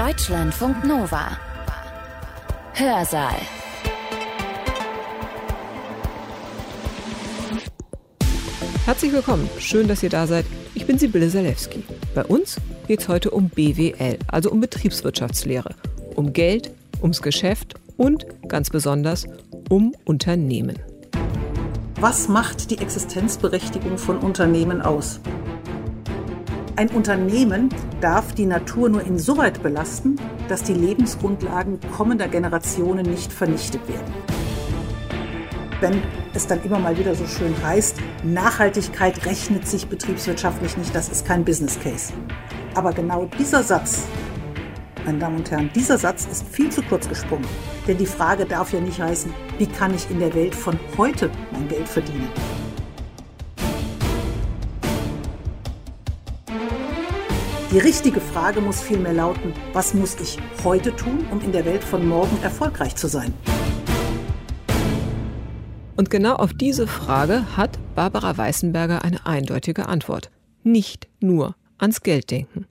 Deutschlandfunk Nova. Hörsaal. Herzlich willkommen. Schön, dass ihr da seid. Ich bin Sibylle Salewski. Bei uns geht es heute um BWL, also um Betriebswirtschaftslehre, um Geld, ums Geschäft und ganz besonders um Unternehmen. Was macht die Existenzberechtigung von Unternehmen aus? Ein Unternehmen darf die Natur nur insoweit belasten, dass die Lebensgrundlagen kommender Generationen nicht vernichtet werden. Wenn es dann immer mal wieder so schön heißt, Nachhaltigkeit rechnet sich betriebswirtschaftlich nicht, das ist kein Business Case. Aber genau dieser Satz, meine Damen und Herren, dieser Satz ist viel zu kurz gesprungen. Denn die Frage darf ja nicht heißen, wie kann ich in der Welt von heute mein Geld verdienen? Die richtige Frage muss vielmehr lauten, was muss ich heute tun, um in der Welt von morgen erfolgreich zu sein? Und genau auf diese Frage hat Barbara Weißenberger eine eindeutige Antwort. Nicht nur ans Geld denken.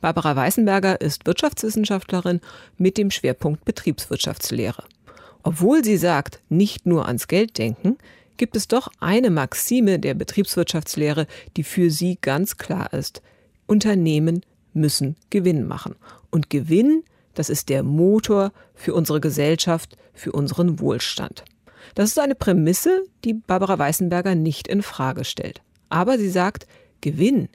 Barbara Weißenberger ist Wirtschaftswissenschaftlerin mit dem Schwerpunkt Betriebswirtschaftslehre. Obwohl sie sagt, nicht nur ans Geld denken, gibt es doch eine Maxime der Betriebswirtschaftslehre, die für sie ganz klar ist. Unternehmen müssen Gewinn machen. Und Gewinn, das ist der Motor für unsere Gesellschaft, für unseren Wohlstand. Das ist eine Prämisse, die Barbara Weißenberger nicht in Frage stellt. Aber sie sagt, Gewinn,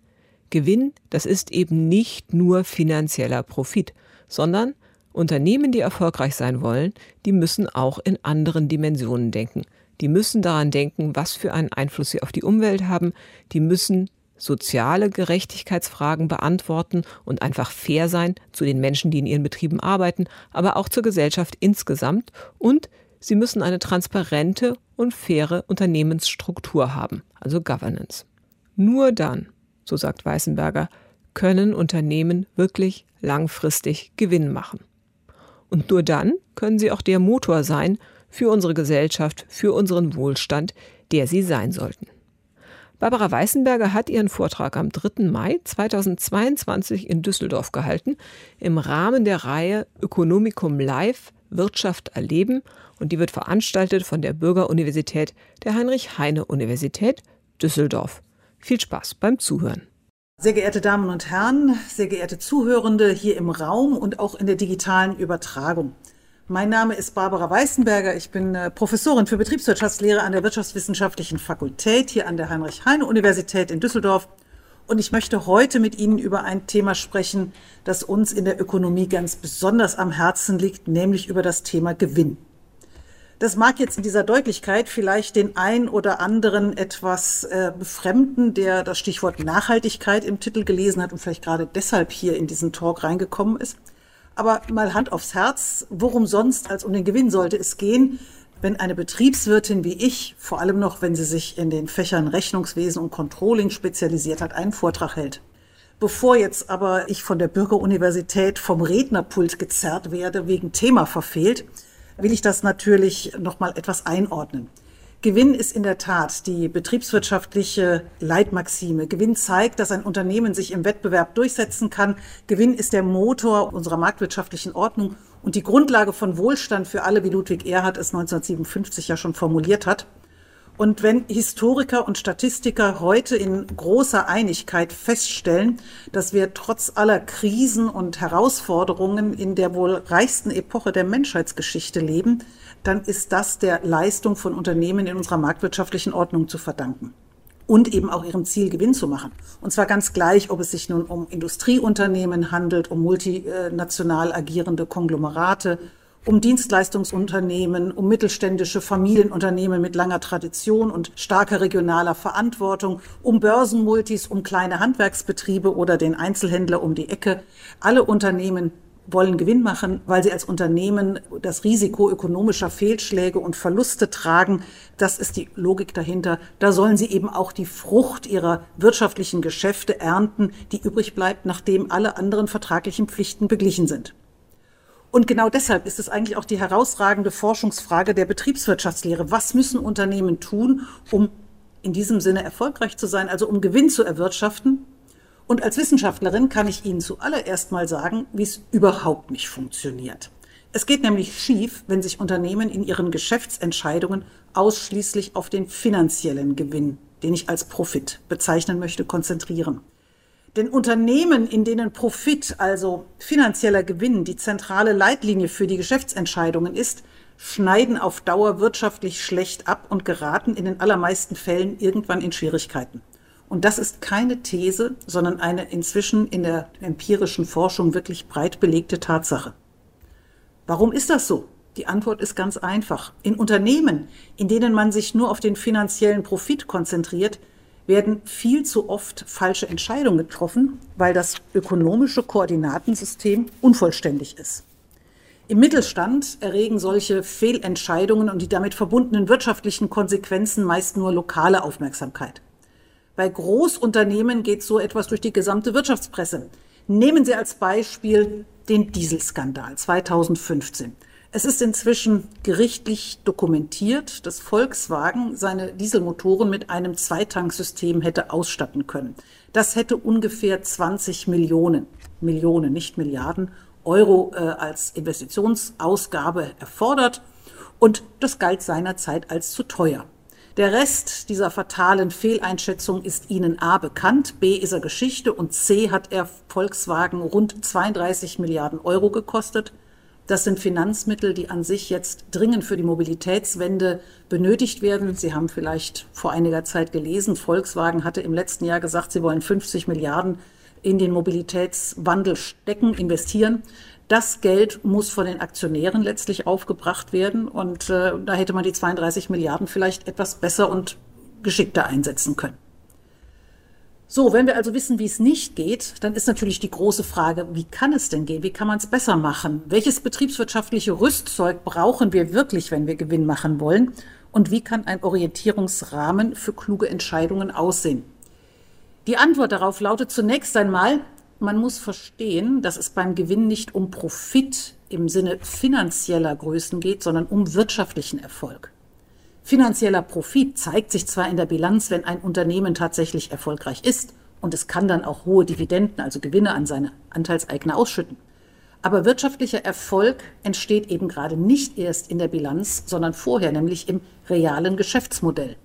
Gewinn, das ist eben nicht nur finanzieller Profit, sondern Unternehmen, die erfolgreich sein wollen, die müssen auch in anderen Dimensionen denken. Die müssen daran denken, was für einen Einfluss sie auf die Umwelt haben. Die müssen soziale Gerechtigkeitsfragen beantworten und einfach fair sein zu den Menschen, die in ihren Betrieben arbeiten, aber auch zur Gesellschaft insgesamt und sie müssen eine transparente und faire Unternehmensstruktur haben, also Governance. Nur dann, so sagt Weißenberger, können Unternehmen wirklich langfristig Gewinn machen. Und nur dann können sie auch der Motor sein für unsere Gesellschaft, für unseren Wohlstand, der sie sein sollten. Barbara Weißenberger hat ihren Vortrag am 3. Mai 2022 in Düsseldorf gehalten, im Rahmen der Reihe Ökonomikum Live Wirtschaft erleben und die wird veranstaltet von der Bürgeruniversität der Heinrich-Heine-Universität Düsseldorf. Viel Spaß beim Zuhören. Sehr geehrte Damen und Herren, sehr geehrte Zuhörende hier im Raum und auch in der digitalen Übertragung. Mein Name ist Barbara Weißenberger. Ich bin äh, Professorin für Betriebswirtschaftslehre an der Wirtschaftswissenschaftlichen Fakultät hier an der Heinrich-Heine-Universität in Düsseldorf. Und ich möchte heute mit Ihnen über ein Thema sprechen, das uns in der Ökonomie ganz besonders am Herzen liegt, nämlich über das Thema Gewinn. Das mag jetzt in dieser Deutlichkeit vielleicht den ein oder anderen etwas äh, befremden, der das Stichwort Nachhaltigkeit im Titel gelesen hat und vielleicht gerade deshalb hier in diesen Talk reingekommen ist. Aber mal Hand aufs Herz, worum sonst als um den Gewinn sollte es gehen, wenn eine Betriebswirtin wie ich, vor allem noch, wenn sie sich in den Fächern Rechnungswesen und Controlling spezialisiert hat, einen Vortrag hält. Bevor jetzt aber ich von der Bürgeruniversität vom Rednerpult gezerrt werde wegen Thema verfehlt, will ich das natürlich noch mal etwas einordnen. Gewinn ist in der Tat die betriebswirtschaftliche Leitmaxime. Gewinn zeigt, dass ein Unternehmen sich im Wettbewerb durchsetzen kann. Gewinn ist der Motor unserer marktwirtschaftlichen Ordnung und die Grundlage von Wohlstand für alle, wie Ludwig Erhard es 1957 ja schon formuliert hat. Und wenn Historiker und Statistiker heute in großer Einigkeit feststellen, dass wir trotz aller Krisen und Herausforderungen in der wohl reichsten Epoche der Menschheitsgeschichte leben, dann ist das der Leistung von Unternehmen in unserer marktwirtschaftlichen Ordnung zu verdanken. Und eben auch ihrem Ziel Gewinn zu machen. Und zwar ganz gleich, ob es sich nun um Industrieunternehmen handelt, um multinational agierende Konglomerate, um Dienstleistungsunternehmen, um mittelständische Familienunternehmen mit langer Tradition und starker regionaler Verantwortung, um Börsenmultis, um kleine Handwerksbetriebe oder den Einzelhändler um die Ecke. Alle Unternehmen wollen Gewinn machen, weil sie als Unternehmen das Risiko ökonomischer Fehlschläge und Verluste tragen. Das ist die Logik dahinter. Da sollen sie eben auch die Frucht ihrer wirtschaftlichen Geschäfte ernten, die übrig bleibt, nachdem alle anderen vertraglichen Pflichten beglichen sind. Und genau deshalb ist es eigentlich auch die herausragende Forschungsfrage der Betriebswirtschaftslehre. Was müssen Unternehmen tun, um in diesem Sinne erfolgreich zu sein, also um Gewinn zu erwirtschaften? Und als Wissenschaftlerin kann ich Ihnen zuallererst mal sagen, wie es überhaupt nicht funktioniert. Es geht nämlich schief, wenn sich Unternehmen in ihren Geschäftsentscheidungen ausschließlich auf den finanziellen Gewinn, den ich als Profit bezeichnen möchte, konzentrieren. Denn Unternehmen, in denen Profit, also finanzieller Gewinn, die zentrale Leitlinie für die Geschäftsentscheidungen ist, schneiden auf Dauer wirtschaftlich schlecht ab und geraten in den allermeisten Fällen irgendwann in Schwierigkeiten. Und das ist keine These, sondern eine inzwischen in der empirischen Forschung wirklich breit belegte Tatsache. Warum ist das so? Die Antwort ist ganz einfach. In Unternehmen, in denen man sich nur auf den finanziellen Profit konzentriert, werden viel zu oft falsche Entscheidungen getroffen, weil das ökonomische Koordinatensystem unvollständig ist. Im Mittelstand erregen solche Fehlentscheidungen und die damit verbundenen wirtschaftlichen Konsequenzen meist nur lokale Aufmerksamkeit. Bei Großunternehmen geht so etwas durch die gesamte Wirtschaftspresse. Nehmen Sie als Beispiel den Dieselskandal 2015. Es ist inzwischen gerichtlich dokumentiert, dass Volkswagen seine Dieselmotoren mit einem Zweitanksystem hätte ausstatten können. Das hätte ungefähr 20 Millionen, Millionen, nicht Milliarden Euro äh, als Investitionsausgabe erfordert und das galt seinerzeit als zu teuer. Der Rest dieser fatalen Fehleinschätzung ist Ihnen A bekannt, B ist er Geschichte und C hat er Volkswagen rund 32 Milliarden Euro gekostet. Das sind Finanzmittel, die an sich jetzt dringend für die Mobilitätswende benötigt werden. Sie haben vielleicht vor einiger Zeit gelesen, Volkswagen hatte im letzten Jahr gesagt, sie wollen 50 Milliarden in den Mobilitätswandel stecken, investieren. Das Geld muss von den Aktionären letztlich aufgebracht werden. Und äh, da hätte man die 32 Milliarden vielleicht etwas besser und geschickter einsetzen können. So, wenn wir also wissen, wie es nicht geht, dann ist natürlich die große Frage, wie kann es denn gehen? Wie kann man es besser machen? Welches betriebswirtschaftliche Rüstzeug brauchen wir wirklich, wenn wir Gewinn machen wollen? Und wie kann ein Orientierungsrahmen für kluge Entscheidungen aussehen? Die Antwort darauf lautet zunächst einmal, man muss verstehen, dass es beim Gewinn nicht um Profit im Sinne finanzieller Größen geht, sondern um wirtschaftlichen Erfolg. Finanzieller Profit zeigt sich zwar in der Bilanz, wenn ein Unternehmen tatsächlich erfolgreich ist und es kann dann auch hohe Dividenden, also Gewinne an seine Anteilseigner ausschütten. Aber wirtschaftlicher Erfolg entsteht eben gerade nicht erst in der Bilanz, sondern vorher, nämlich im realen Geschäftsmodell.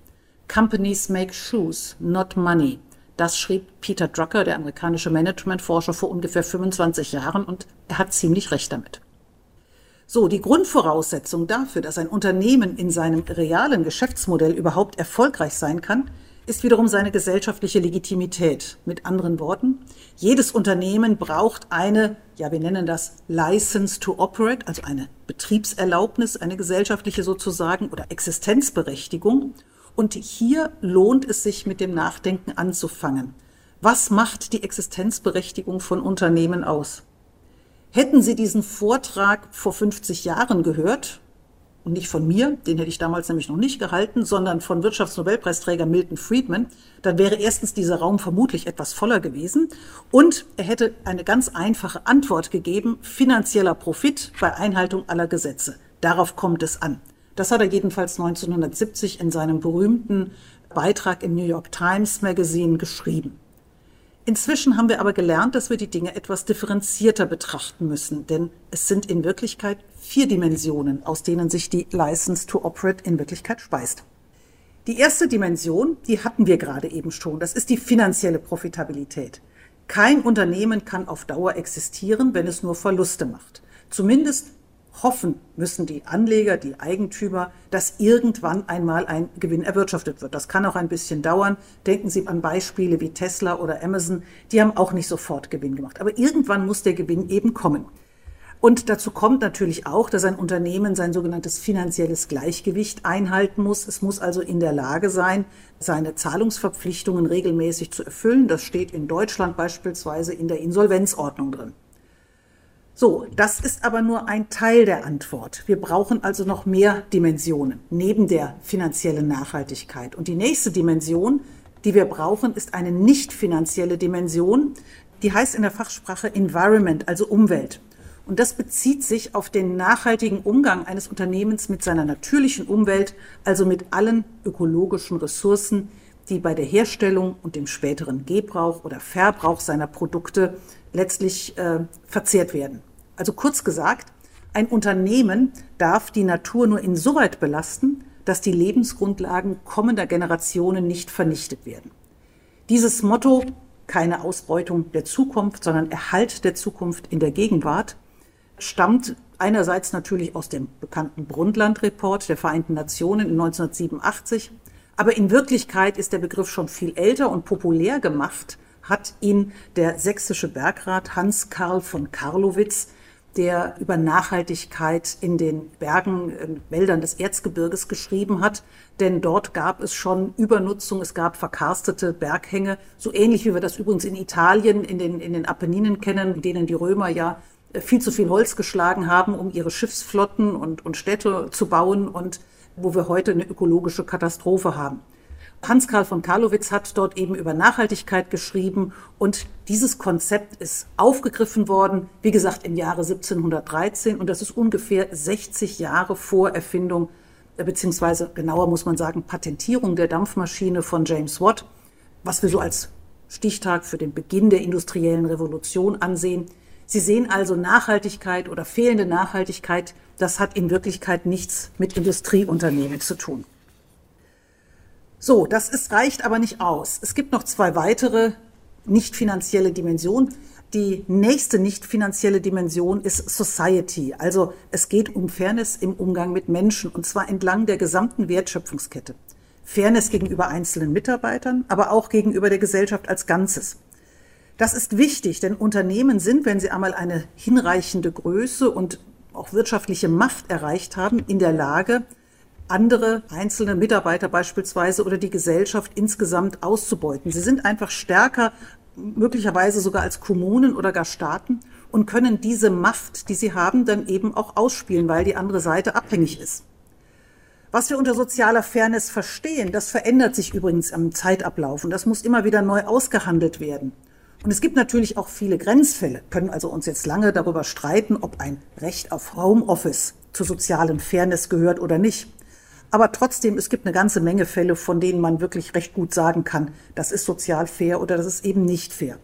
Companies make shoes, not money. Das schrieb Peter Drucker, der amerikanische Managementforscher, vor ungefähr 25 Jahren und er hat ziemlich recht damit. So, die Grundvoraussetzung dafür, dass ein Unternehmen in seinem realen Geschäftsmodell überhaupt erfolgreich sein kann, ist wiederum seine gesellschaftliche Legitimität. Mit anderen Worten, jedes Unternehmen braucht eine, ja, wir nennen das License to Operate, also eine Betriebserlaubnis, eine gesellschaftliche sozusagen oder Existenzberechtigung. Und hier lohnt es sich mit dem Nachdenken anzufangen. Was macht die Existenzberechtigung von Unternehmen aus? Hätten Sie diesen Vortrag vor 50 Jahren gehört, und nicht von mir, den hätte ich damals nämlich noch nicht gehalten, sondern von Wirtschaftsnobelpreisträger Milton Friedman, dann wäre erstens dieser Raum vermutlich etwas voller gewesen und er hätte eine ganz einfache Antwort gegeben, finanzieller Profit bei Einhaltung aller Gesetze. Darauf kommt es an. Das hat er jedenfalls 1970 in seinem berühmten Beitrag im New York Times Magazine geschrieben. Inzwischen haben wir aber gelernt, dass wir die Dinge etwas differenzierter betrachten müssen, denn es sind in Wirklichkeit vier Dimensionen, aus denen sich die License to Operate in Wirklichkeit speist. Die erste Dimension, die hatten wir gerade eben schon, das ist die finanzielle Profitabilität. Kein Unternehmen kann auf Dauer existieren, wenn es nur Verluste macht. Zumindest hoffen müssen die Anleger, die Eigentümer, dass irgendwann einmal ein Gewinn erwirtschaftet wird. Das kann auch ein bisschen dauern. Denken Sie an Beispiele wie Tesla oder Amazon. Die haben auch nicht sofort Gewinn gemacht. Aber irgendwann muss der Gewinn eben kommen. Und dazu kommt natürlich auch, dass ein Unternehmen sein sogenanntes finanzielles Gleichgewicht einhalten muss. Es muss also in der Lage sein, seine Zahlungsverpflichtungen regelmäßig zu erfüllen. Das steht in Deutschland beispielsweise in der Insolvenzordnung drin. So, das ist aber nur ein Teil der Antwort. Wir brauchen also noch mehr Dimensionen neben der finanziellen Nachhaltigkeit. Und die nächste Dimension, die wir brauchen, ist eine nicht finanzielle Dimension. Die heißt in der Fachsprache Environment, also Umwelt. Und das bezieht sich auf den nachhaltigen Umgang eines Unternehmens mit seiner natürlichen Umwelt, also mit allen ökologischen Ressourcen, die bei der Herstellung und dem späteren Gebrauch oder Verbrauch seiner Produkte letztlich äh, verzehrt werden. Also kurz gesagt, ein Unternehmen darf die Natur nur insoweit belasten, dass die Lebensgrundlagen kommender Generationen nicht vernichtet werden. Dieses Motto, keine Ausbeutung der Zukunft, sondern Erhalt der Zukunft in der Gegenwart, stammt einerseits natürlich aus dem bekannten Brundtland-Report der Vereinten Nationen in 1987, aber in Wirklichkeit ist der Begriff schon viel älter und populär gemacht hat ihn der sächsische Bergrat Hans Karl von Karlowitz der über Nachhaltigkeit in den Bergen, in Wäldern des Erzgebirges geschrieben hat. Denn dort gab es schon Übernutzung, es gab verkarstete Berghänge, so ähnlich wie wir das übrigens in Italien, in den, in den Apenninen kennen, in denen die Römer ja äh, viel zu viel Holz geschlagen haben, um ihre Schiffsflotten und, und Städte zu bauen und wo wir heute eine ökologische Katastrophe haben. Hans-Karl von Karlowitz hat dort eben über Nachhaltigkeit geschrieben und dieses Konzept ist aufgegriffen worden, wie gesagt, im Jahre 1713 und das ist ungefähr 60 Jahre vor Erfindung, äh, beziehungsweise genauer muss man sagen, Patentierung der Dampfmaschine von James Watt, was wir so als Stichtag für den Beginn der industriellen Revolution ansehen. Sie sehen also Nachhaltigkeit oder fehlende Nachhaltigkeit, das hat in Wirklichkeit nichts mit Industrieunternehmen zu tun. So, das ist, reicht aber nicht aus. Es gibt noch zwei weitere nicht finanzielle Dimensionen. Die nächste nicht finanzielle Dimension ist Society. Also es geht um Fairness im Umgang mit Menschen und zwar entlang der gesamten Wertschöpfungskette. Fairness gegenüber einzelnen Mitarbeitern, aber auch gegenüber der Gesellschaft als Ganzes. Das ist wichtig, denn Unternehmen sind, wenn sie einmal eine hinreichende Größe und auch wirtschaftliche Macht erreicht haben, in der Lage, andere einzelne Mitarbeiter beispielsweise oder die Gesellschaft insgesamt auszubeuten. Sie sind einfach stärker, möglicherweise sogar als Kommunen oder gar Staaten und können diese Macht, die sie haben, dann eben auch ausspielen, weil die andere Seite abhängig ist. Was wir unter sozialer Fairness verstehen, das verändert sich übrigens am Zeitablauf und das muss immer wieder neu ausgehandelt werden. Und es gibt natürlich auch viele Grenzfälle, können also uns jetzt lange darüber streiten, ob ein Recht auf Homeoffice zur sozialen Fairness gehört oder nicht. Aber trotzdem, es gibt eine ganze Menge Fälle, von denen man wirklich recht gut sagen kann, das ist sozial fair oder das ist eben nicht fair.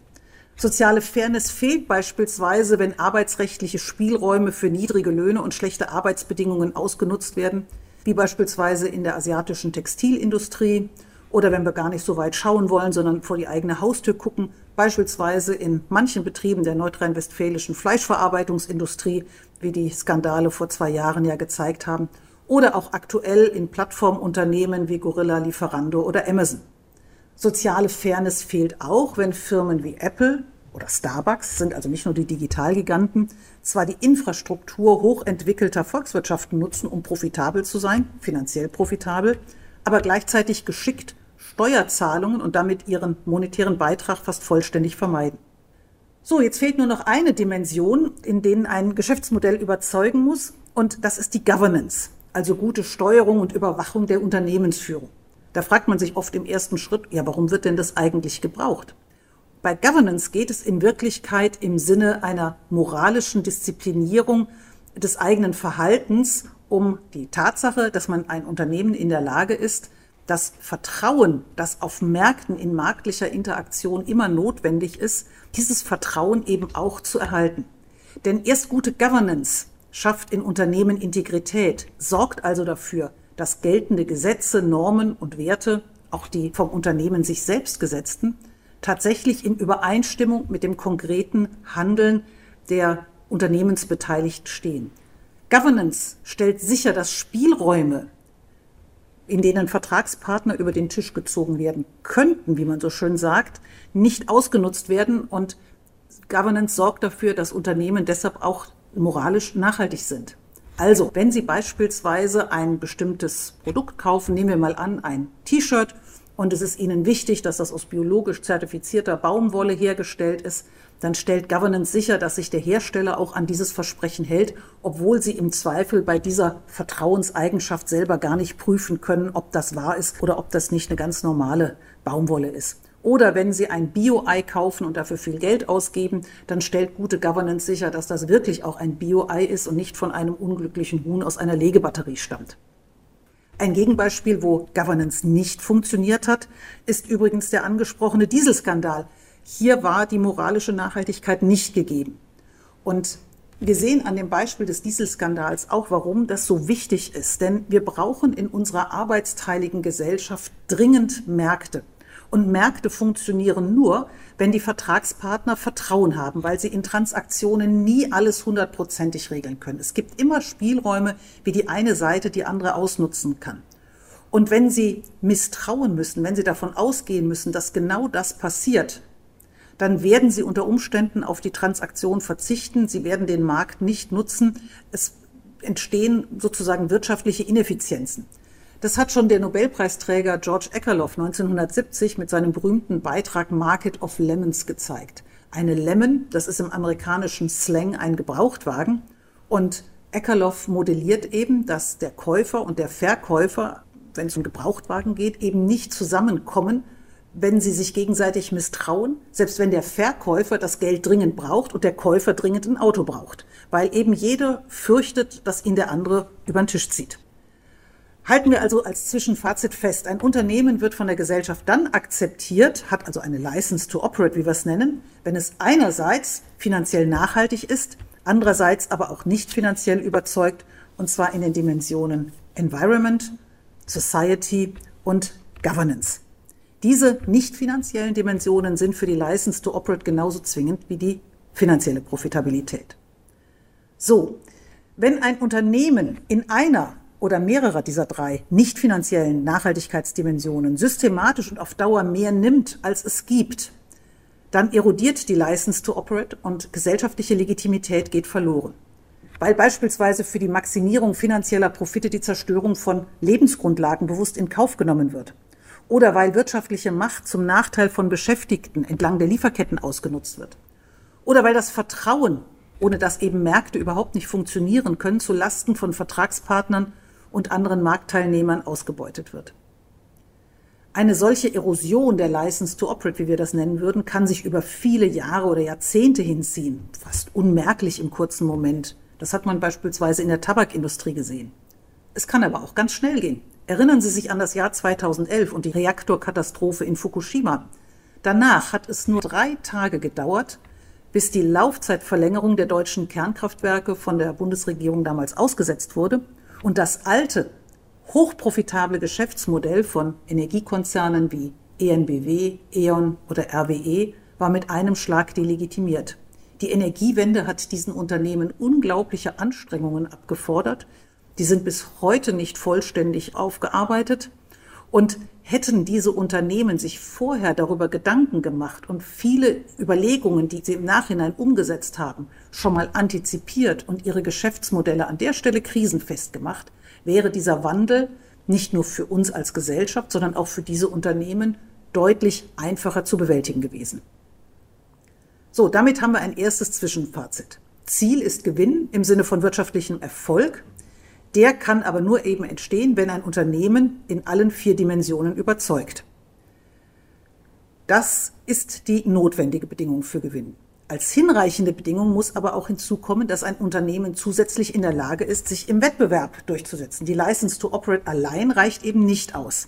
Soziale Fairness fehlt beispielsweise, wenn arbeitsrechtliche Spielräume für niedrige Löhne und schlechte Arbeitsbedingungen ausgenutzt werden, wie beispielsweise in der asiatischen Textilindustrie oder wenn wir gar nicht so weit schauen wollen, sondern vor die eigene Haustür gucken, beispielsweise in manchen Betrieben der nordrhein-westfälischen Fleischverarbeitungsindustrie, wie die Skandale vor zwei Jahren ja gezeigt haben, oder auch aktuell in Plattformunternehmen wie Gorilla, Lieferando oder Amazon. Soziale Fairness fehlt auch, wenn Firmen wie Apple oder Starbucks sind also nicht nur die Digitalgiganten, zwar die Infrastruktur hochentwickelter Volkswirtschaften nutzen, um profitabel zu sein, finanziell profitabel, aber gleichzeitig geschickt Steuerzahlungen und damit ihren monetären Beitrag fast vollständig vermeiden. So, jetzt fehlt nur noch eine Dimension, in denen ein Geschäftsmodell überzeugen muss, und das ist die Governance also gute Steuerung und Überwachung der Unternehmensführung. Da fragt man sich oft im ersten Schritt, ja, warum wird denn das eigentlich gebraucht? Bei Governance geht es in Wirklichkeit im Sinne einer moralischen Disziplinierung des eigenen Verhaltens um die Tatsache, dass man ein Unternehmen in der Lage ist, das Vertrauen, das auf Märkten in marktlicher Interaktion immer notwendig ist, dieses Vertrauen eben auch zu erhalten. Denn erst gute Governance schafft in Unternehmen Integrität, sorgt also dafür, dass geltende Gesetze, Normen und Werte, auch die vom Unternehmen sich selbst gesetzten, tatsächlich in Übereinstimmung mit dem konkreten Handeln der Unternehmensbeteiligten stehen. Governance stellt sicher, dass Spielräume, in denen Vertragspartner über den Tisch gezogen werden könnten, wie man so schön sagt, nicht ausgenutzt werden und Governance sorgt dafür, dass Unternehmen deshalb auch moralisch nachhaltig sind. Also, wenn Sie beispielsweise ein bestimmtes Produkt kaufen, nehmen wir mal an, ein T-Shirt, und es ist Ihnen wichtig, dass das aus biologisch zertifizierter Baumwolle hergestellt ist, dann stellt Governance sicher, dass sich der Hersteller auch an dieses Versprechen hält, obwohl Sie im Zweifel bei dieser Vertrauenseigenschaft selber gar nicht prüfen können, ob das wahr ist oder ob das nicht eine ganz normale Baumwolle ist. Oder wenn Sie ein Bio-Ei kaufen und dafür viel Geld ausgeben, dann stellt gute Governance sicher, dass das wirklich auch ein Bio-Ei ist und nicht von einem unglücklichen Huhn aus einer Legebatterie stammt. Ein Gegenbeispiel, wo Governance nicht funktioniert hat, ist übrigens der angesprochene Dieselskandal. Hier war die moralische Nachhaltigkeit nicht gegeben. Und wir sehen an dem Beispiel des Dieselskandals auch, warum das so wichtig ist. Denn wir brauchen in unserer arbeitsteiligen Gesellschaft dringend Märkte. Und Märkte funktionieren nur, wenn die Vertragspartner Vertrauen haben, weil sie in Transaktionen nie alles hundertprozentig regeln können. Es gibt immer Spielräume, wie die eine Seite die andere ausnutzen kann. Und wenn sie misstrauen müssen, wenn sie davon ausgehen müssen, dass genau das passiert, dann werden sie unter Umständen auf die Transaktion verzichten. Sie werden den Markt nicht nutzen. Es entstehen sozusagen wirtschaftliche Ineffizienzen. Das hat schon der Nobelpreisträger George Akerlof 1970 mit seinem berühmten Beitrag Market of Lemons gezeigt. Eine Lemon, das ist im amerikanischen Slang ein Gebrauchtwagen. Und Akerlof modelliert eben, dass der Käufer und der Verkäufer, wenn es um Gebrauchtwagen geht, eben nicht zusammenkommen, wenn sie sich gegenseitig misstrauen, selbst wenn der Verkäufer das Geld dringend braucht und der Käufer dringend ein Auto braucht, weil eben jeder fürchtet, dass ihn der andere über den Tisch zieht. Halten wir also als Zwischenfazit fest, ein Unternehmen wird von der Gesellschaft dann akzeptiert, hat also eine License to Operate, wie wir es nennen, wenn es einerseits finanziell nachhaltig ist, andererseits aber auch nicht finanziell überzeugt, und zwar in den Dimensionen Environment, Society und Governance. Diese nicht finanziellen Dimensionen sind für die License to Operate genauso zwingend wie die finanzielle Profitabilität. So, wenn ein Unternehmen in einer oder mehrerer dieser drei nicht finanziellen Nachhaltigkeitsdimensionen systematisch und auf Dauer mehr nimmt, als es gibt, dann erodiert die License to Operate und gesellschaftliche Legitimität geht verloren. Weil beispielsweise für die Maximierung finanzieller Profite die Zerstörung von Lebensgrundlagen bewusst in Kauf genommen wird. Oder weil wirtschaftliche Macht zum Nachteil von Beschäftigten entlang der Lieferketten ausgenutzt wird. Oder weil das Vertrauen, ohne das eben Märkte überhaupt nicht funktionieren können, zu Lasten von Vertragspartnern und anderen Marktteilnehmern ausgebeutet wird. Eine solche Erosion der License to Operate, wie wir das nennen würden, kann sich über viele Jahre oder Jahrzehnte hinziehen, fast unmerklich im kurzen Moment. Das hat man beispielsweise in der Tabakindustrie gesehen. Es kann aber auch ganz schnell gehen. Erinnern Sie sich an das Jahr 2011 und die Reaktorkatastrophe in Fukushima. Danach hat es nur drei Tage gedauert, bis die Laufzeitverlängerung der deutschen Kernkraftwerke von der Bundesregierung damals ausgesetzt wurde und das alte, hochprofitable Geschäftsmodell von Energiekonzernen wie ENBW, E.ON oder RWE war mit einem Schlag delegitimiert. Die Energiewende hat diesen Unternehmen unglaubliche Anstrengungen abgefordert. Die sind bis heute nicht vollständig aufgearbeitet. Und hätten diese Unternehmen sich vorher darüber Gedanken gemacht und viele Überlegungen, die sie im Nachhinein umgesetzt haben, schon mal antizipiert und ihre Geschäftsmodelle an der Stelle krisenfest gemacht, wäre dieser Wandel nicht nur für uns als Gesellschaft, sondern auch für diese Unternehmen deutlich einfacher zu bewältigen gewesen. So, damit haben wir ein erstes Zwischenfazit. Ziel ist Gewinn im Sinne von wirtschaftlichem Erfolg. Der kann aber nur eben entstehen, wenn ein Unternehmen in allen vier Dimensionen überzeugt. Das ist die notwendige Bedingung für Gewinn. Als hinreichende Bedingung muss aber auch hinzukommen, dass ein Unternehmen zusätzlich in der Lage ist, sich im Wettbewerb durchzusetzen. Die License to Operate allein reicht eben nicht aus.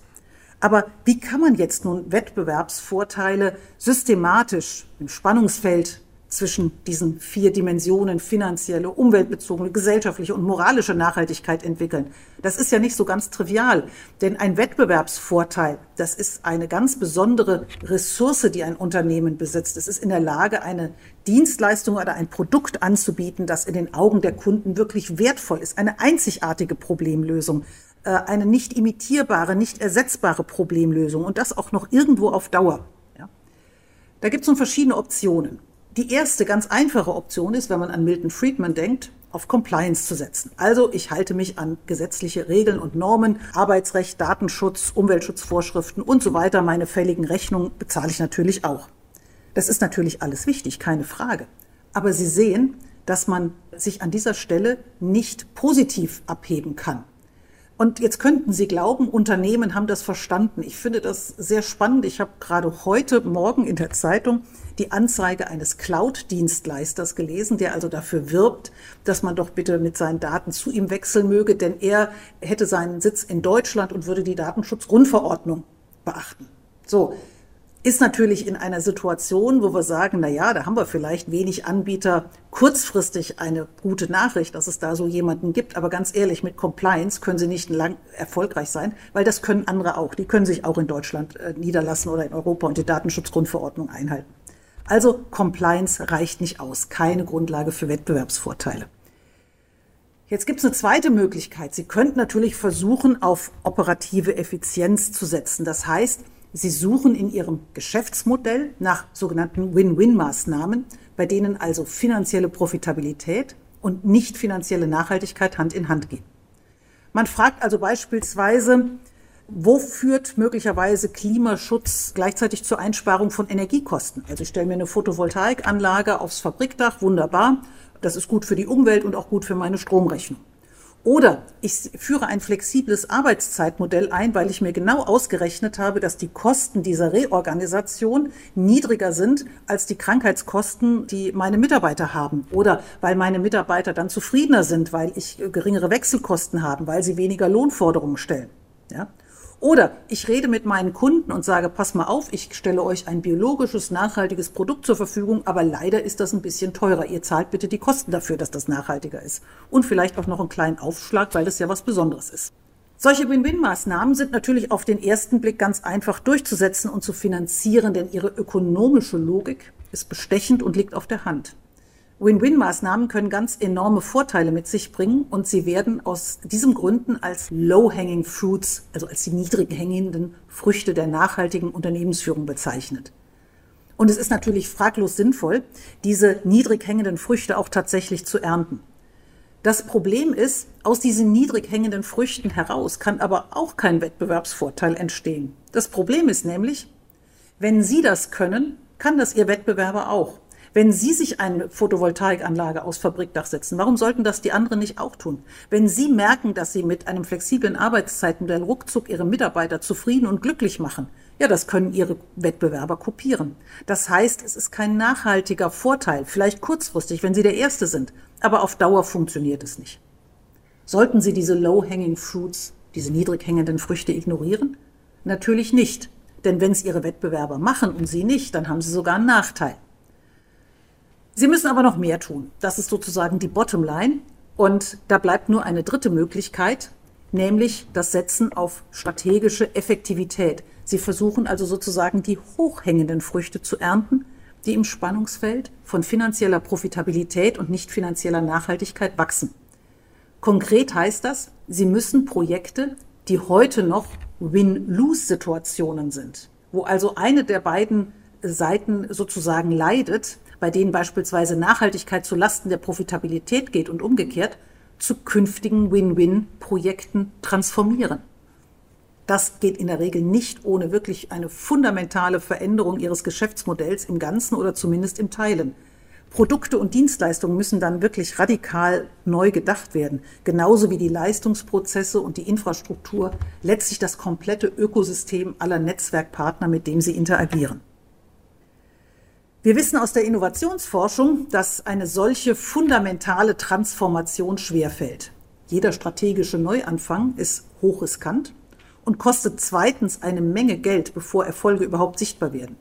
Aber wie kann man jetzt nun Wettbewerbsvorteile systematisch im Spannungsfeld zwischen diesen vier Dimensionen finanzielle, umweltbezogene, gesellschaftliche und moralische Nachhaltigkeit entwickeln. Das ist ja nicht so ganz trivial, denn ein Wettbewerbsvorteil, das ist eine ganz besondere Ressource, die ein Unternehmen besitzt. Es ist in der Lage, eine Dienstleistung oder ein Produkt anzubieten, das in den Augen der Kunden wirklich wertvoll ist, eine einzigartige Problemlösung äh, eine nicht imitierbare, nicht ersetzbare Problemlösung und das auch noch irgendwo auf Dauer. Ja. Da gibt es nun verschiedene Optionen. Die erste ganz einfache Option ist, wenn man an Milton Friedman denkt, auf Compliance zu setzen. Also ich halte mich an gesetzliche Regeln und Normen, Arbeitsrecht, Datenschutz, Umweltschutzvorschriften und so weiter. Meine fälligen Rechnungen bezahle ich natürlich auch. Das ist natürlich alles wichtig, keine Frage. Aber Sie sehen, dass man sich an dieser Stelle nicht positiv abheben kann. Und jetzt könnten Sie glauben, Unternehmen haben das verstanden. Ich finde das sehr spannend. Ich habe gerade heute Morgen in der Zeitung die Anzeige eines Cloud-Dienstleisters gelesen, der also dafür wirbt, dass man doch bitte mit seinen Daten zu ihm wechseln möge, denn er hätte seinen Sitz in Deutschland und würde die Datenschutzgrundverordnung beachten. So, ist natürlich in einer Situation, wo wir sagen, na ja, da haben wir vielleicht wenig Anbieter, kurzfristig eine gute Nachricht, dass es da so jemanden gibt. Aber ganz ehrlich, mit Compliance können sie nicht lang erfolgreich sein, weil das können andere auch. Die können sich auch in Deutschland äh, niederlassen oder in Europa und die Datenschutzgrundverordnung einhalten. Also Compliance reicht nicht aus, keine Grundlage für Wettbewerbsvorteile. Jetzt gibt es eine zweite Möglichkeit. Sie könnten natürlich versuchen, auf operative Effizienz zu setzen. Das heißt, Sie suchen in Ihrem Geschäftsmodell nach sogenannten Win-Win-Maßnahmen, bei denen also finanzielle Profitabilität und nicht finanzielle Nachhaltigkeit Hand in Hand gehen. Man fragt also beispielsweise, wo führt möglicherweise Klimaschutz gleichzeitig zur Einsparung von Energiekosten? Also ich stelle mir eine Photovoltaikanlage aufs Fabrikdach, wunderbar. Das ist gut für die Umwelt und auch gut für meine Stromrechnung. Oder ich führe ein flexibles Arbeitszeitmodell ein, weil ich mir genau ausgerechnet habe, dass die Kosten dieser Reorganisation niedriger sind als die Krankheitskosten, die meine Mitarbeiter haben. Oder weil meine Mitarbeiter dann zufriedener sind, weil ich geringere Wechselkosten habe, weil sie weniger Lohnforderungen stellen. Ja? Oder ich rede mit meinen Kunden und sage, pass mal auf, ich stelle euch ein biologisches, nachhaltiges Produkt zur Verfügung, aber leider ist das ein bisschen teurer. Ihr zahlt bitte die Kosten dafür, dass das nachhaltiger ist. Und vielleicht auch noch einen kleinen Aufschlag, weil das ja was Besonderes ist. Solche Win-Win-Maßnahmen sind natürlich auf den ersten Blick ganz einfach durchzusetzen und zu finanzieren, denn ihre ökonomische Logik ist bestechend und liegt auf der Hand. Win-Win-Maßnahmen können ganz enorme Vorteile mit sich bringen und sie werden aus diesen Gründen als Low-Hanging Fruits, also als die niedrig hängenden Früchte der nachhaltigen Unternehmensführung bezeichnet. Und es ist natürlich fraglos sinnvoll, diese niedrig hängenden Früchte auch tatsächlich zu ernten. Das Problem ist, aus diesen niedrig hängenden Früchten heraus kann aber auch kein Wettbewerbsvorteil entstehen. Das Problem ist nämlich, wenn Sie das können, kann das Ihr Wettbewerber auch. Wenn Sie sich eine Photovoltaikanlage aus Fabrikdach setzen, warum sollten das die anderen nicht auch tun? Wenn Sie merken, dass Sie mit einem flexiblen Arbeitszeitmodell ruckzuck Ihre Mitarbeiter zufrieden und glücklich machen, ja, das können Ihre Wettbewerber kopieren. Das heißt, es ist kein nachhaltiger Vorteil, vielleicht kurzfristig, wenn Sie der Erste sind, aber auf Dauer funktioniert es nicht. Sollten Sie diese low-hanging fruits, diese niedrig hängenden Früchte ignorieren? Natürlich nicht. Denn wenn es Ihre Wettbewerber machen und Sie nicht, dann haben Sie sogar einen Nachteil. Sie müssen aber noch mehr tun. Das ist sozusagen die Bottomline. Und da bleibt nur eine dritte Möglichkeit, nämlich das Setzen auf strategische Effektivität. Sie versuchen also sozusagen die hochhängenden Früchte zu ernten, die im Spannungsfeld von finanzieller Profitabilität und nicht finanzieller Nachhaltigkeit wachsen. Konkret heißt das, Sie müssen Projekte, die heute noch Win-Lose-Situationen sind, wo also eine der beiden Seiten sozusagen leidet, bei denen beispielsweise Nachhaltigkeit zu Lasten der Profitabilität geht und umgekehrt, zu künftigen Win-Win-Projekten transformieren. Das geht in der Regel nicht ohne wirklich eine fundamentale Veränderung ihres Geschäftsmodells im Ganzen oder zumindest im Teilen. Produkte und Dienstleistungen müssen dann wirklich radikal neu gedacht werden, genauso wie die Leistungsprozesse und die Infrastruktur, letztlich das komplette Ökosystem aller Netzwerkpartner, mit dem sie interagieren. Wir wissen aus der Innovationsforschung, dass eine solche fundamentale Transformation schwerfällt. Jeder strategische Neuanfang ist hochriskant und kostet zweitens eine Menge Geld, bevor Erfolge überhaupt sichtbar werden.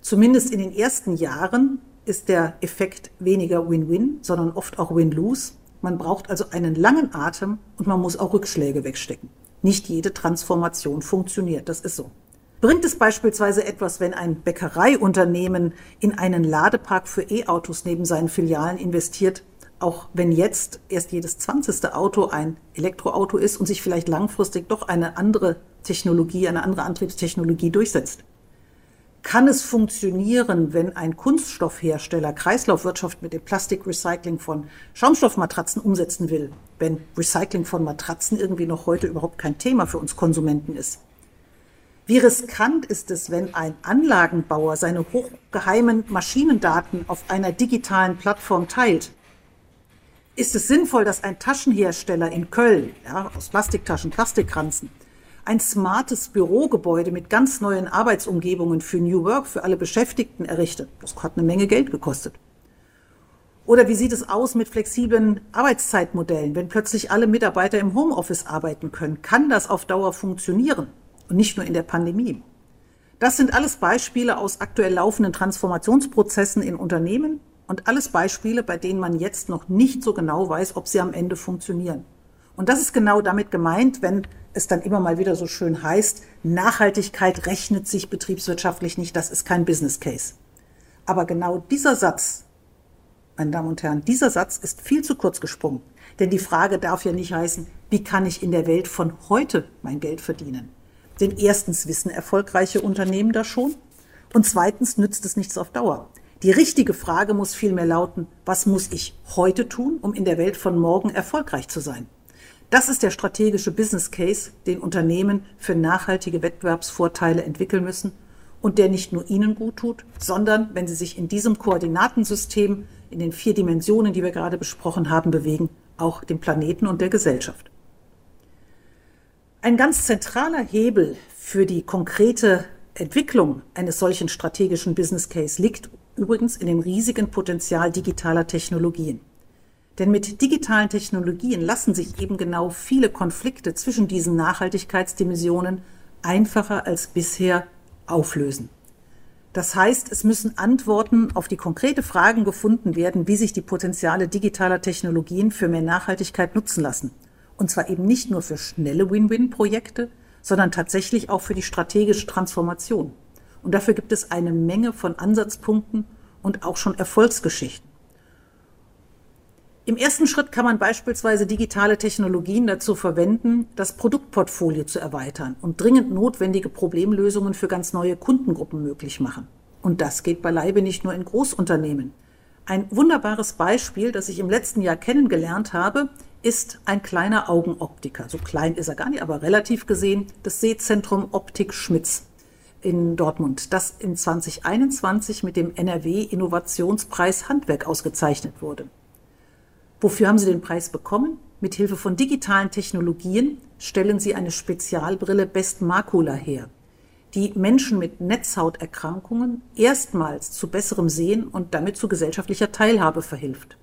Zumindest in den ersten Jahren ist der Effekt weniger Win-Win, sondern oft auch Win-Lose. Man braucht also einen langen Atem und man muss auch Rückschläge wegstecken. Nicht jede Transformation funktioniert, das ist so. Bringt es beispielsweise etwas, wenn ein Bäckereiunternehmen in einen Ladepark für E-Autos neben seinen Filialen investiert, auch wenn jetzt erst jedes zwanzigste Auto ein Elektroauto ist und sich vielleicht langfristig doch eine andere Technologie, eine andere Antriebstechnologie durchsetzt? Kann es funktionieren, wenn ein Kunststoffhersteller Kreislaufwirtschaft mit dem Plastikrecycling von Schaumstoffmatratzen umsetzen will, wenn Recycling von Matratzen irgendwie noch heute überhaupt kein Thema für uns Konsumenten ist? Wie riskant ist es, wenn ein Anlagenbauer seine hochgeheimen Maschinendaten auf einer digitalen Plattform teilt? Ist es sinnvoll, dass ein Taschenhersteller in Köln, ja, aus Plastiktaschen, Plastikkranzen, ein smartes Bürogebäude mit ganz neuen Arbeitsumgebungen für New Work für alle Beschäftigten errichtet? Das hat eine Menge Geld gekostet. Oder wie sieht es aus mit flexiblen Arbeitszeitmodellen? Wenn plötzlich alle Mitarbeiter im Homeoffice arbeiten können, kann das auf Dauer funktionieren und nicht nur in der Pandemie. Das sind alles Beispiele aus aktuell laufenden Transformationsprozessen in Unternehmen und alles Beispiele, bei denen man jetzt noch nicht so genau weiß, ob sie am Ende funktionieren. Und das ist genau damit gemeint, wenn es dann immer mal wieder so schön heißt, Nachhaltigkeit rechnet sich betriebswirtschaftlich nicht, das ist kein Business Case. Aber genau dieser Satz meine Damen und Herren, dieser Satz ist viel zu kurz gesprungen. Denn die Frage darf ja nicht heißen, wie kann ich in der Welt von heute mein Geld verdienen? Denn erstens wissen erfolgreiche Unternehmen das schon und zweitens nützt es nichts auf Dauer. Die richtige Frage muss vielmehr lauten, was muss ich heute tun, um in der Welt von morgen erfolgreich zu sein? Das ist der strategische Business Case, den Unternehmen für nachhaltige Wettbewerbsvorteile entwickeln müssen und der nicht nur ihnen gut tut, sondern wenn sie sich in diesem Koordinatensystem in den vier Dimensionen, die wir gerade besprochen haben, bewegen, auch dem Planeten und der Gesellschaft. Ein ganz zentraler Hebel für die konkrete Entwicklung eines solchen strategischen Business Case liegt übrigens in dem riesigen Potenzial digitaler Technologien. Denn mit digitalen Technologien lassen sich eben genau viele Konflikte zwischen diesen Nachhaltigkeitsdimensionen einfacher als bisher auflösen. Das heißt, es müssen Antworten auf die konkrete Fragen gefunden werden, wie sich die Potenziale digitaler Technologien für mehr Nachhaltigkeit nutzen lassen. Und zwar eben nicht nur für schnelle Win-Win-Projekte, sondern tatsächlich auch für die strategische Transformation. Und dafür gibt es eine Menge von Ansatzpunkten und auch schon Erfolgsgeschichten. Im ersten Schritt kann man beispielsweise digitale Technologien dazu verwenden, das Produktportfolio zu erweitern und dringend notwendige Problemlösungen für ganz neue Kundengruppen möglich machen. Und das geht beileibe nicht nur in Großunternehmen. Ein wunderbares Beispiel, das ich im letzten Jahr kennengelernt habe, ist ein kleiner Augenoptiker. So klein ist er gar nicht, aber relativ gesehen das Sehzentrum Optik Schmitz in Dortmund, das in 2021 mit dem NRW Innovationspreis Handwerk ausgezeichnet wurde. Wofür haben Sie den Preis bekommen? Mit Hilfe von digitalen Technologien stellen Sie eine Spezialbrille Best Macula her die Menschen mit Netzhauterkrankungen erstmals zu besserem Sehen und damit zu gesellschaftlicher Teilhabe verhilft.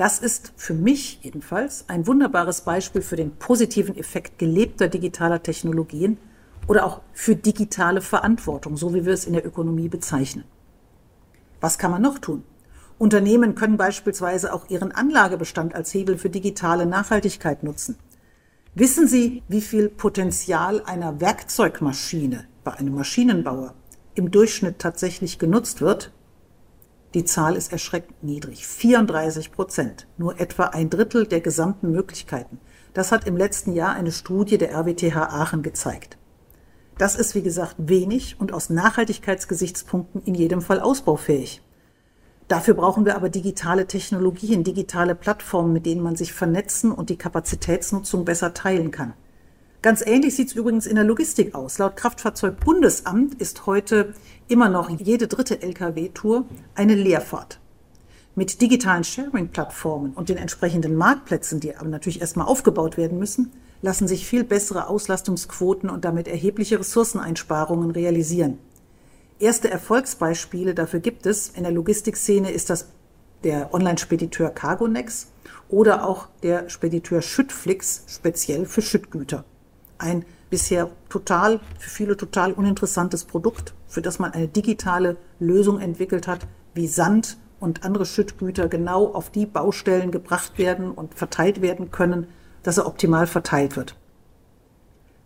Das ist für mich jedenfalls ein wunderbares Beispiel für den positiven Effekt gelebter digitaler Technologien oder auch für digitale Verantwortung, so wie wir es in der Ökonomie bezeichnen. Was kann man noch tun? Unternehmen können beispielsweise auch ihren Anlagebestand als Hebel für digitale Nachhaltigkeit nutzen. Wissen Sie, wie viel Potenzial einer Werkzeugmaschine bei einem Maschinenbauer im Durchschnitt tatsächlich genutzt wird, die Zahl ist erschreckend niedrig. 34 Prozent. Nur etwa ein Drittel der gesamten Möglichkeiten. Das hat im letzten Jahr eine Studie der RWTH Aachen gezeigt. Das ist, wie gesagt, wenig und aus Nachhaltigkeitsgesichtspunkten in jedem Fall ausbaufähig. Dafür brauchen wir aber digitale Technologien, digitale Plattformen, mit denen man sich vernetzen und die Kapazitätsnutzung besser teilen kann. Ganz ähnlich sieht es übrigens in der Logistik aus. Laut Kraftfahrzeugbundesamt ist heute immer noch jede dritte Lkw-Tour eine Leerfahrt. Mit digitalen Sharing-Plattformen und den entsprechenden Marktplätzen, die aber natürlich erstmal aufgebaut werden müssen, lassen sich viel bessere Auslastungsquoten und damit erhebliche Ressourceneinsparungen realisieren. Erste Erfolgsbeispiele dafür gibt es. In der Logistikszene ist das der Online-Spediteur Cargonex oder auch der Spediteur Schüttflix, speziell für Schüttgüter ein bisher total, für viele total uninteressantes Produkt, für das man eine digitale Lösung entwickelt hat, wie Sand und andere Schüttgüter genau auf die Baustellen gebracht werden und verteilt werden können, dass er optimal verteilt wird.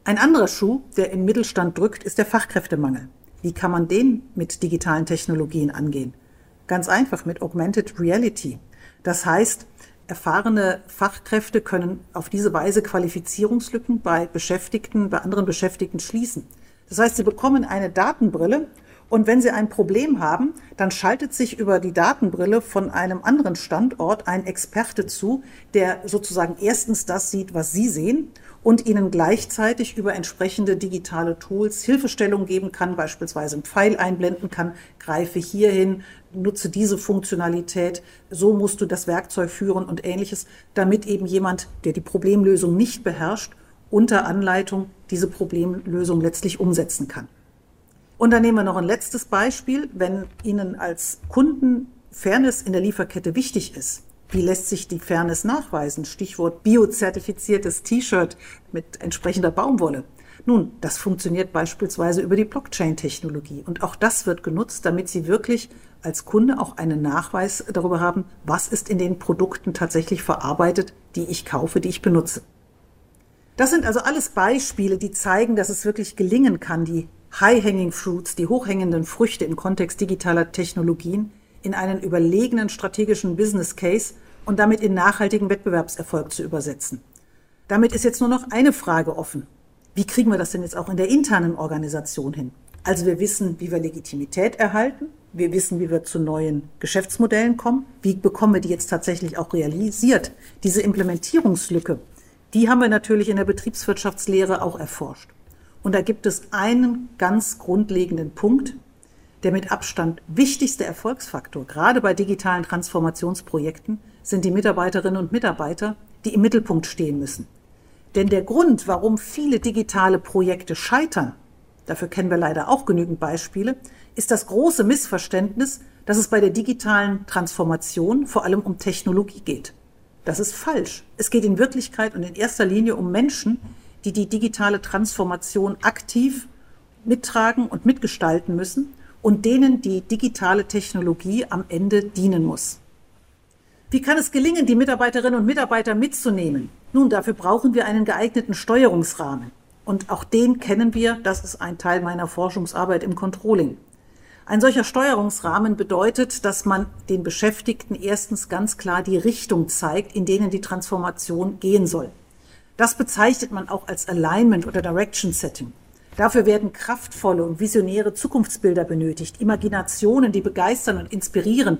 Ein anderer Schuh, der im Mittelstand drückt, ist der Fachkräftemangel. Wie kann man den mit digitalen Technologien angehen? Ganz einfach mit Augmented Reality. Das heißt, Erfahrene Fachkräfte können auf diese Weise Qualifizierungslücken bei Beschäftigten, bei anderen Beschäftigten schließen. Das heißt, sie bekommen eine Datenbrille Und wenn Sie ein Problem haben, dann schaltet sich über die Datenbrille von einem anderen Standort ein Experte zu, der sozusagen erstens das sieht, was Sie sehen und Ihnen gleichzeitig über entsprechende digitale Tools Hilfestellung geben kann, beispielsweise einen Pfeil einblenden kann, greife hierhin, nutze diese Funktionalität, so musst du das Werkzeug führen und ähnliches, damit eben jemand, der die Problemlösung nicht beherrscht, unter Anleitung diese Problemlösung letztlich umsetzen kann. Und dann nehmen wir noch ein letztes Beispiel. Wenn Ihnen als Kunden Fairness in der Lieferkette wichtig ist, wie lässt sich die Fairness nachweisen? Stichwort biozertifiziertes T-Shirt mit entsprechender Baumwolle. Nun, das funktioniert beispielsweise über die Blockchain-Technologie. Und auch das wird genutzt, damit Sie wirklich als Kunde auch einen Nachweis darüber haben, was ist in den Produkten tatsächlich verarbeitet, die ich kaufe, die ich benutze. Das sind also alles Beispiele, die zeigen, dass es wirklich gelingen kann, die High-Hanging Fruits, die hochhängenden Früchte im Kontext digitaler Technologien in einen überlegenen strategischen Business Case und damit in nachhaltigen Wettbewerbserfolg zu übersetzen. Damit ist jetzt nur noch eine Frage offen. Wie kriegen wir das denn jetzt auch in der internen Organisation hin? Also wir wissen, wie wir Legitimität erhalten. Wir wissen, wie wir zu neuen Geschäftsmodellen kommen. Wie bekommen wir die jetzt tatsächlich auch realisiert? Diese Implementierungslücke, die haben wir natürlich in der Betriebswirtschaftslehre auch erforscht. Und da gibt es einen ganz grundlegenden Punkt, der mit Abstand wichtigste Erfolgsfaktor, gerade bei digitalen Transformationsprojekten, sind die Mitarbeiterinnen und Mitarbeiter, die im Mittelpunkt stehen müssen. Denn der Grund, warum viele digitale Projekte scheitern, dafür kennen wir leider auch genügend Beispiele, ist das große Missverständnis, dass es bei der digitalen Transformation vor allem um Technologie geht. Das ist falsch. Es geht in Wirklichkeit und in erster Linie um Menschen, die die digitale Transformation aktiv mittragen und mitgestalten müssen und denen die digitale Technologie am Ende dienen muss. Wie kann es gelingen, die Mitarbeiterinnen und Mitarbeiter mitzunehmen? Nun, dafür brauchen wir einen geeigneten Steuerungsrahmen. Und auch den kennen wir, das ist ein Teil meiner Forschungsarbeit im Controlling. Ein solcher Steuerungsrahmen bedeutet, dass man den Beschäftigten erstens ganz klar die Richtung zeigt, in denen die Transformation gehen soll. Das bezeichnet man auch als Alignment oder Direction Setting. Dafür werden kraftvolle und visionäre Zukunftsbilder benötigt, Imaginationen, die begeistern und inspirieren,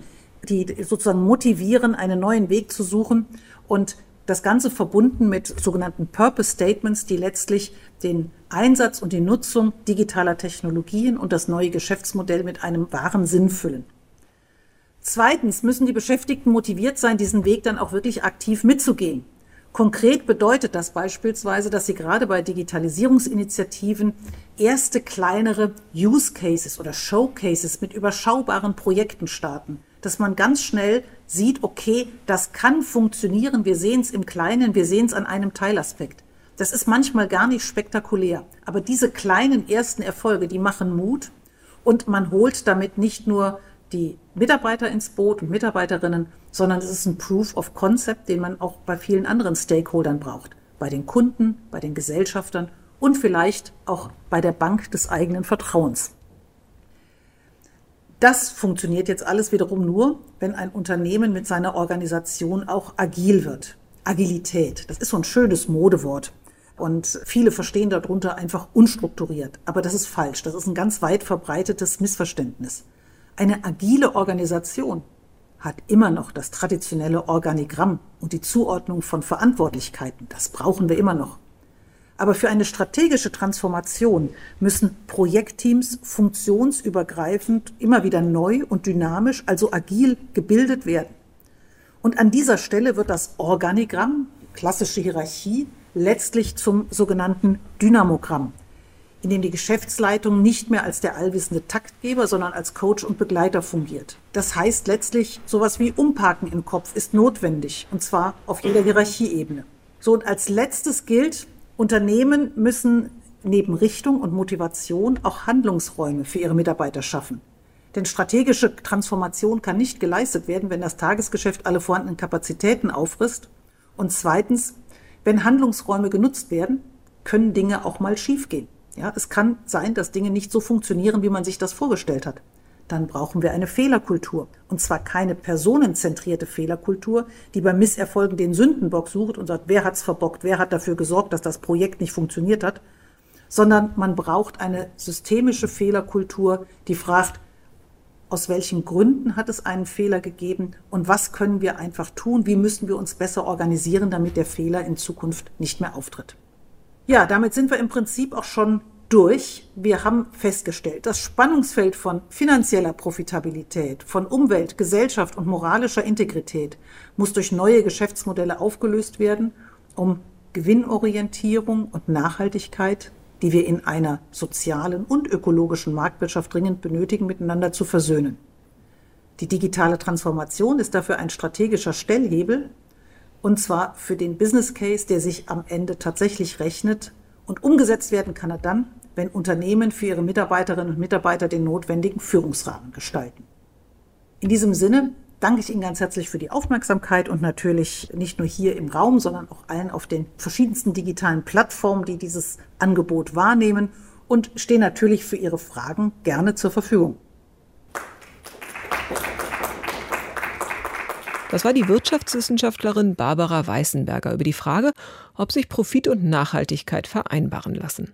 die sozusagen motivieren, einen neuen Weg zu suchen und das Ganze verbunden mit sogenannten Purpose Statements, die letztlich den Einsatz und die Nutzung digitaler Technologien und das neue Geschäftsmodell mit einem wahren Sinn füllen. Zweitens müssen die Beschäftigten motiviert sein, diesen Weg dann auch wirklich aktiv mitzugehen. Konkret bedeutet das beispielsweise, dass Sie gerade bei Digitalisierungsinitiativen erste kleinere Use Cases oder Showcases mit überschaubaren Projekten starten, dass man ganz schnell sieht, okay, das kann funktionieren, wir sehen es im Kleinen, wir sehen es an einem Teilaspekt. Das ist manchmal gar nicht spektakulär, aber diese kleinen ersten Erfolge, die machen Mut und man holt damit nicht nur die Mitarbeiter ins Boot und Mitarbeiterinnen, sondern es ist ein Proof of Concept, den man auch bei vielen anderen Stakeholdern braucht. Bei den Kunden, bei den Gesellschaftern und vielleicht auch bei der Bank des eigenen Vertrauens. Das funktioniert jetzt alles wiederum nur, wenn ein Unternehmen mit seiner Organisation auch agil wird. Agilität, das ist so ein schönes Modewort. Und viele verstehen darunter einfach unstrukturiert. Aber das ist falsch. Das ist ein ganz weit verbreitetes Missverständnis. Eine agile Organisation hat immer noch das traditionelle Organigramm und die Zuordnung von Verantwortlichkeiten. Das brauchen wir immer noch. Aber für eine strategische Transformation müssen Projektteams funktionsübergreifend immer wieder neu und dynamisch, also agil gebildet werden. Und an dieser Stelle wird das Organigramm, klassische Hierarchie, letztlich zum sogenannten Dynamogramm, in dem die Geschäftsleitung nicht mehr als der allwissende Taktgeber, sondern als Coach und Begleiter fungiert. Das heißt letztlich, sowas wie Umparken im Kopf ist notwendig, und zwar auf jeder Hierarchieebene. So, und als letztes gilt, Unternehmen müssen neben Richtung und Motivation auch Handlungsräume für ihre Mitarbeiter schaffen. Denn strategische Transformation kann nicht geleistet werden, wenn das Tagesgeschäft alle vorhandenen Kapazitäten auffrisst. Und zweitens, wenn Handlungsräume genutzt werden, können Dinge auch mal schiefgehen. Ja, es kann sein, dass Dinge nicht so funktionieren, wie man sich das vorgestellt hat. Dann brauchen wir eine Fehlerkultur. Und zwar keine personenzentrierte Fehlerkultur, die bei Misserfolgen den Sündenbock sucht und sagt, wer hat's verbockt, wer hat dafür gesorgt, dass das Projekt nicht funktioniert hat, sondern man braucht eine systemische Fehlerkultur, die fragt, aus welchen Gründen hat es einen Fehler gegeben und was können wir einfach tun, wie müssen wir uns besser organisieren, damit der Fehler in Zukunft nicht mehr auftritt. Ja, damit sind wir im Prinzip auch schon durch. Wir haben festgestellt, das Spannungsfeld von finanzieller Profitabilität, von Umwelt, Gesellschaft und moralischer Integrität muss durch neue Geschäftsmodelle aufgelöst werden, um Gewinnorientierung und Nachhaltigkeit, die wir in einer sozialen und ökologischen Marktwirtschaft dringend benötigen, miteinander zu versöhnen. Die digitale Transformation ist dafür ein strategischer Stellhebel, und zwar für den Business Case, der sich am Ende tatsächlich rechnet. Und umgesetzt werden kann er dann, wenn Unternehmen für ihre Mitarbeiterinnen und Mitarbeiter den notwendigen Führungsrahmen gestalten. In diesem Sinne danke ich Ihnen ganz herzlich für die Aufmerksamkeit und natürlich nicht nur hier im Raum, sondern auch allen auf den verschiedensten digitalen Plattformen, die dieses Angebot wahrnehmen und stehe natürlich für Ihre Fragen gerne zur Verfügung. Das war die Wirtschaftswissenschaftlerin Barbara Weißenberger über die Frage, ob sich Profit und Nachhaltigkeit vereinbaren lassen.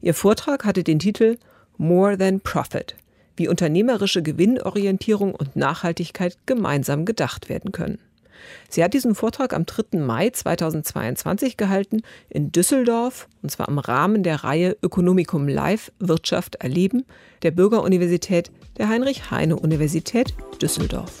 Ihr Vortrag hatte den Titel More Than Profit, wie unternehmerische Gewinnorientierung und Nachhaltigkeit gemeinsam gedacht werden können. Sie hat diesen Vortrag am 3. Mai 2022 gehalten in Düsseldorf, und zwar im Rahmen der Reihe Ökonomikum Live Wirtschaft erleben der Bürgeruniversität der Heinrich-Heine-Universität Düsseldorf.